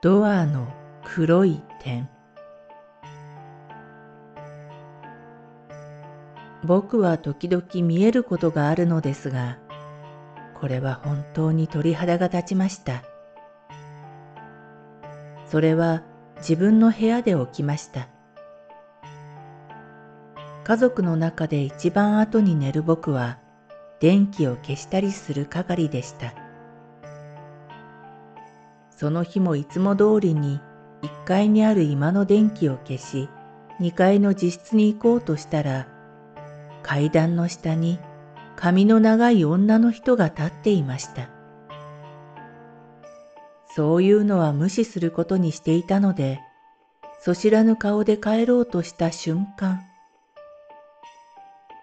ドアの黒い点僕は時々見えることがあるのですが、これは本当に鳥肌が立ちました。それは自分の部屋で起きました。家族の中で一番後に寝る僕は電気を消したりする係でした。その日もいつも通りに1階にある居間の電気を消し、2階の自室に行こうとしたら、階段の下に髪の長い女の人が立っていました。そういうのは無視することにしていたので、そ知らぬ顔で帰ろうとした瞬間、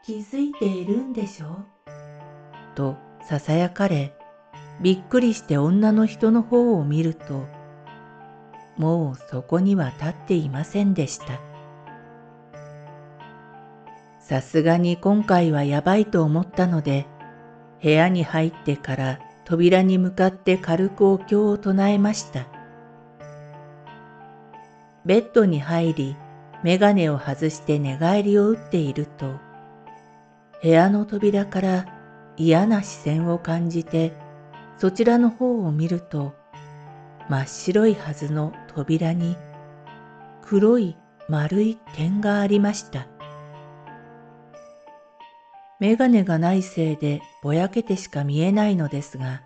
気づいているんでしょ？と囁かれ、びっくりして女の人の方を見ると、もうそこには立っていませんでした。さすがに今回はやばいと思ったので、部屋に入ってから扉に向かって軽くお経を唱えました。ベッドに入り、メガネを外して寝返りを打っていると、部屋の扉から嫌な視線を感じてそちらの方を見ると、真っ白いはずの扉に黒い丸い点がありました。メガネがないせいでぼやけてしか見えないのですが、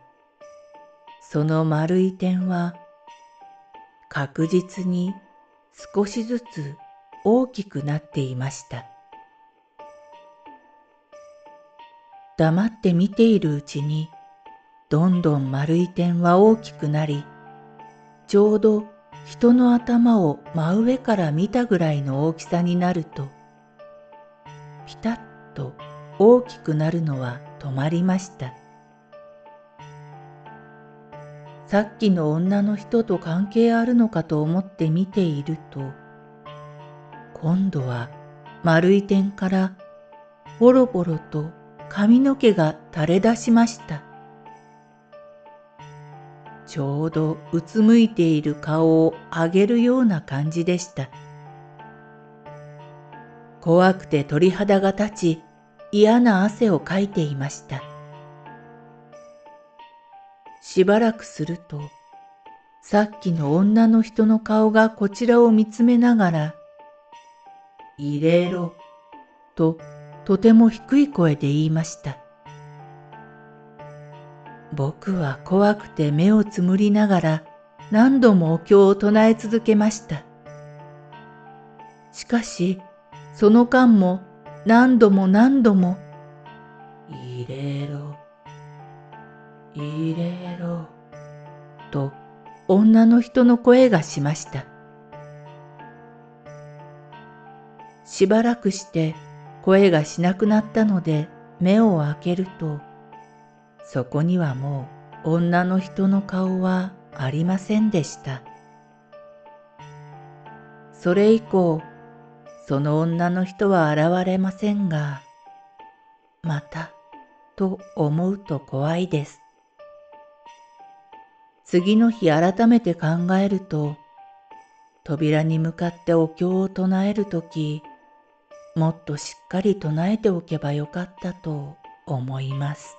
その丸い点は確実に少しずつ大きくなっていました。黙って見ているうちにどんどん丸い点は大きくなり、ちょうど人の頭を真上から見たぐらいの大きさになると、ピタッと大きくなるのは止まりました。さっきの女の人と関係あるのかと思って見ていると、今度は丸い点からボロボロと髪の毛が垂れ出しました。ちょうどうつむいている顔を上げるような感じでした。怖くて鳥肌が立ち、嫌な汗をかいていました。しばらくすると、さっきの女の人の顔がこちらを見つめながら、入れろ、ととても低い声で言いました。僕は怖くて目をつむりながら何度もお経を唱え続けました。しかし、その間も何度も何度も、入れろ、入れろ、と女の人の声がしました。しばらくして声がしなくなったので目を開けると、そこにはもう女の人の顔はありませんでした。それ以降、その女の人は現れませんが、また、と思うと怖いです。次の日改めて考えると、扉に向かってお経を唱えるとき、もっとしっかり唱えておけばよかったと思います。